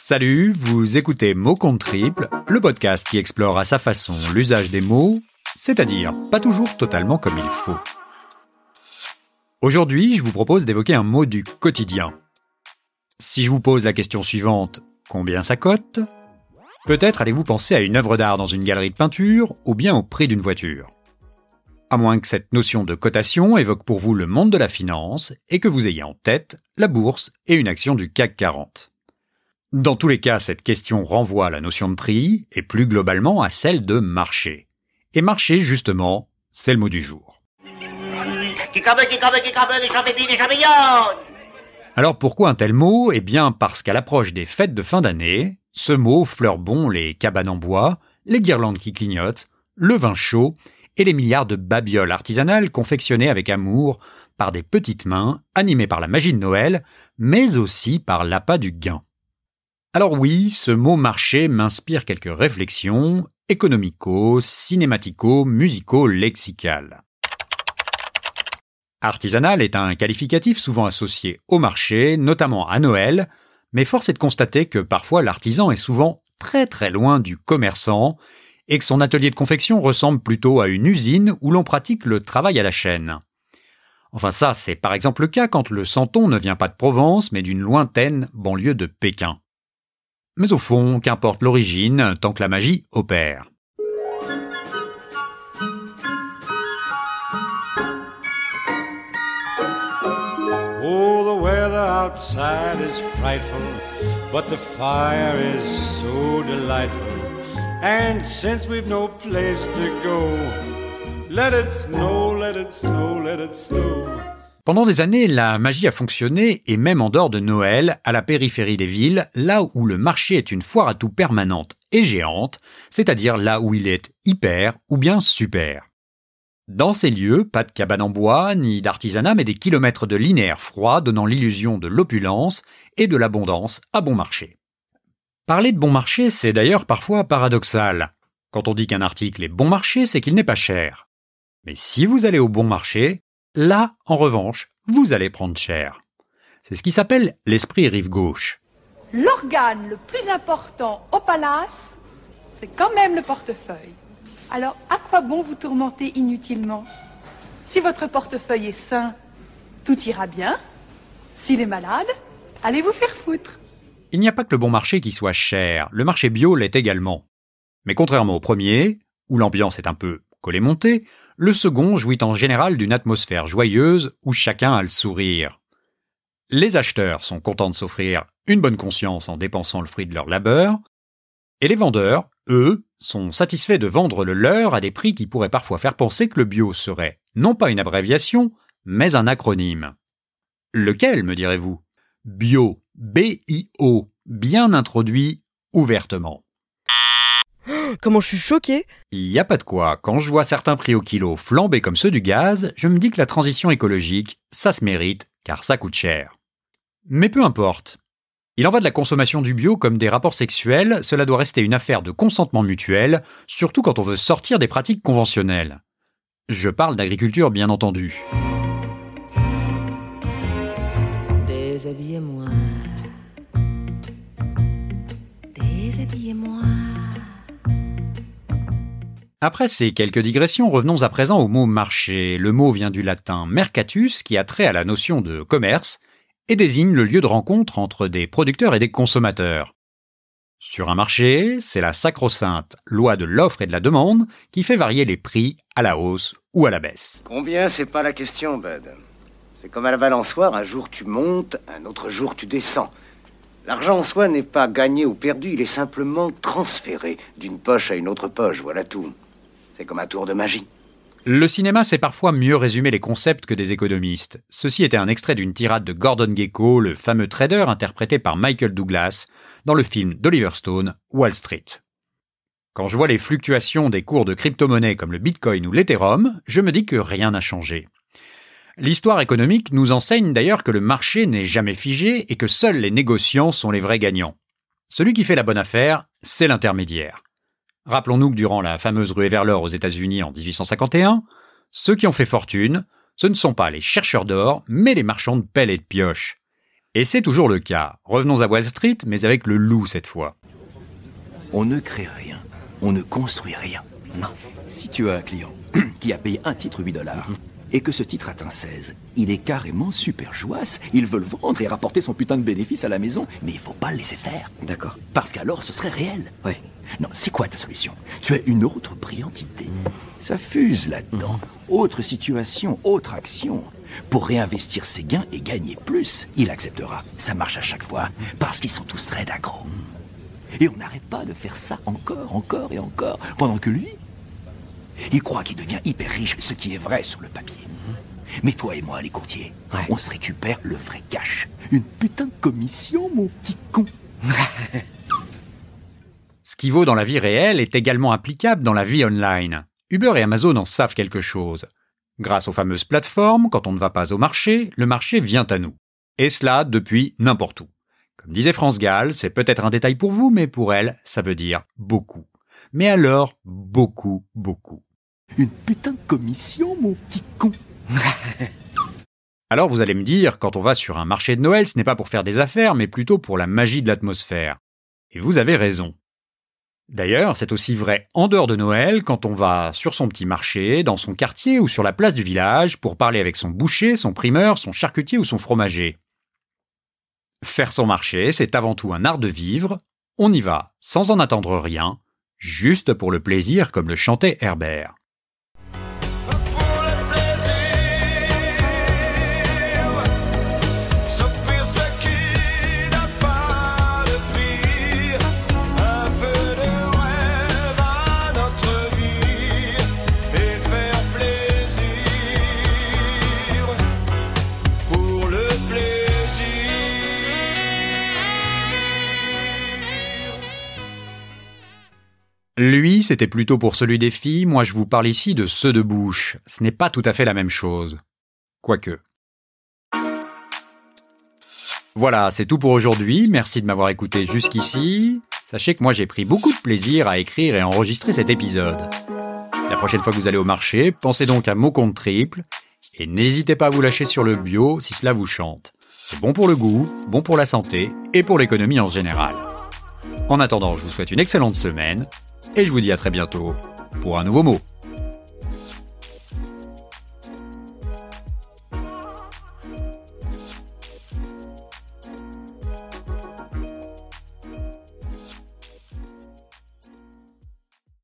Salut, vous écoutez Mots contre triple, le podcast qui explore à sa façon l'usage des mots, c'est-à-dire pas toujours totalement comme il faut. Aujourd'hui, je vous propose d'évoquer un mot du quotidien. Si je vous pose la question suivante, combien ça cote? Peut-être allez-vous penser à une œuvre d'art dans une galerie de peinture ou bien au prix d'une voiture. À moins que cette notion de cotation évoque pour vous le monde de la finance et que vous ayez en tête la bourse et une action du CAC 40. Dans tous les cas, cette question renvoie à la notion de prix et plus globalement à celle de marché. Et marché, justement, c'est le mot du jour. Alors pourquoi un tel mot? Eh bien parce qu'à l'approche des fêtes de fin d'année, ce mot fleure bon les cabanes en bois, les guirlandes qui clignotent, le vin chaud et les milliards de babioles artisanales confectionnées avec amour par des petites mains animées par la magie de Noël, mais aussi par l'appât du gain. Alors oui, ce mot marché m'inspire quelques réflexions économico, cinématico, musico, lexicales. Artisanal est un qualificatif souvent associé au marché, notamment à Noël, mais force est de constater que parfois l'artisan est souvent très très loin du commerçant et que son atelier de confection ressemble plutôt à une usine où l'on pratique le travail à la chaîne. Enfin ça, c'est par exemple le cas quand le santon ne vient pas de Provence mais d'une lointaine banlieue de Pékin. Mais au fond, qu'importe l'origine, tant que la magie opère. Oh, the weather outside is frightful, but the fire is so delightful. And since we've no place to go, let it snow, let it snow, let it snow. Pendant des années, la magie a fonctionné, et même en dehors de Noël, à la périphérie des villes, là où le marché est une foire à tout permanente et géante, c'est-à-dire là où il est hyper ou bien super. Dans ces lieux, pas de cabane en bois, ni d'artisanat, mais des kilomètres de linéaire froid donnant l'illusion de l'opulence et de l'abondance à bon marché. Parler de bon marché, c'est d'ailleurs parfois paradoxal. Quand on dit qu'un article est bon marché, c'est qu'il n'est pas cher. Mais si vous allez au bon marché, là, en revanche, vous allez prendre cher. C'est ce qui s'appelle l'esprit rive gauche. L'organe le plus important au palace, c'est quand même le portefeuille. Alors, à quoi bon vous tourmenter inutilement? Si votre portefeuille est sain, tout ira bien. S'il est malade, allez vous faire foutre. Il n'y a pas que le bon marché qui soit cher, le marché bio l'est également. Mais contrairement au premier, où l'ambiance est un peu collée-montée, le second jouit en général d'une atmosphère joyeuse où chacun a le sourire. Les acheteurs sont contents de s'offrir une bonne conscience en dépensant le fruit de leur labeur, et les vendeurs, eux, sont satisfaits de vendre le leur à des prix qui pourraient parfois faire penser que le bio serait non pas une abréviation, mais un acronyme. Lequel, me direz-vous? Bio B-I-O, bien introduit ouvertement. Comment je suis choqué Il y a pas de quoi, quand je vois certains prix au kilo flamber comme ceux du gaz, je me dis que la transition écologique, ça se mérite, car ça coûte cher. Mais peu importe. Il en va de la consommation du bio comme des rapports sexuels, cela doit rester une affaire de consentement mutuel, surtout quand on veut sortir des pratiques conventionnelles. Je parle d'agriculture bien entendu. Déshabillez-moi. Déshabillez-moi. Après ces quelques digressions, revenons à présent au mot marché. Le mot vient du latin mercatus qui a trait à la notion de commerce et désigne le lieu de rencontre entre des producteurs et des consommateurs. Sur un marché, c'est la sacro-sainte loi de l'offre et de la demande qui fait varier les prix à la hausse ou à la baisse. Combien, c'est pas la question, Bud. C'est comme à la balançoire, un jour tu montes, un autre jour tu descends. L'argent en soi n'est pas gagné ou perdu, il est simplement transféré d'une poche à une autre poche, voilà tout. C'est comme un tour de magie. Le cinéma sait parfois mieux résumer les concepts que des économistes. Ceci était un extrait d'une tirade de Gordon Gekko, le fameux trader interprété par Michael Douglas dans le film d'Oliver Stone, Wall Street. Quand je vois les fluctuations des cours de crypto-monnaies comme le Bitcoin ou l'Ethereum, je me dis que rien n'a changé. L'histoire économique nous enseigne d'ailleurs que le marché n'est jamais figé et que seuls les négociants sont les vrais gagnants. Celui qui fait la bonne affaire, c'est l'intermédiaire. Rappelons-nous que durant la fameuse ruée vers l'or aux États-Unis en 1851, ceux qui ont fait fortune, ce ne sont pas les chercheurs d'or, mais les marchands de pelles et de pioches. Et c'est toujours le cas. Revenons à Wall Street, mais avec le loup cette fois. On ne crée rien. On ne construit rien. Non. Si tu as un client qui a payé un titre 8 dollars et que ce titre atteint 16, il est carrément super jouasse. Il veut le vendre et rapporter son putain de bénéfice à la maison, mais il faut pas le laisser faire. D'accord. Parce qu'alors ce serait réel. Ouais. Non, c'est quoi ta solution? Tu as une autre brillante idée. Ça fuse là-dedans. Autre situation, autre action. Pour réinvestir ses gains et gagner plus, il acceptera. Ça marche à chaque fois, parce qu'ils sont tous raides accros. Et on n'arrête pas de faire ça encore, encore et encore, pendant que lui, il croit qu'il devient hyper riche, ce qui est vrai sur le papier. Mais toi et moi, les courtiers, Ouais. on se récupère le vrai cash. Une putain de commission, mon petit con. Ce qui vaut dans la vie réelle est également applicable dans la vie online. Uber et Amazon en savent quelque chose. Grâce aux fameuses plateformes, quand on ne va pas au marché, le marché vient à nous. Et cela depuis n'importe où. Comme disait France Gall, c'est peut-être un détail pour vous, mais pour elle, ça veut dire beaucoup. Mais alors, beaucoup, beaucoup. Une putain de commission, mon petit con. Alors vous allez me dire, quand on va sur un marché de Noël, ce n'est pas pour faire des affaires, mais plutôt pour la magie de l'atmosphère. Et vous avez raison. D'ailleurs, c'est aussi vrai en dehors de Noël, quand on va sur son petit marché, dans son quartier ou sur la place du village, pour parler avec son boucher, son primeur, son charcutier ou son fromager. Faire son marché, c'est avant tout un art de vivre, on y va sans en attendre rien, juste pour le plaisir comme le chantait Herbert. Lui, c'était plutôt pour celui des filles, moi je vous parle ici de ceux de bouche. Ce n'est pas tout à fait la même chose. Quoique. Voilà, c'est tout pour aujourd'hui. Merci de m'avoir écouté jusqu'ici. Sachez que moi j'ai pris beaucoup de plaisir à écrire et enregistrer cet épisode. La prochaine fois que vous allez au marché, pensez donc à mon compte triple et n'hésitez pas à vous lâcher sur le bio si cela vous chante. C'est bon pour le goût, bon pour la santé et pour l'économie en général. En attendant, je vous souhaite une excellente semaine et je vous dis à très bientôt pour un nouveau mot.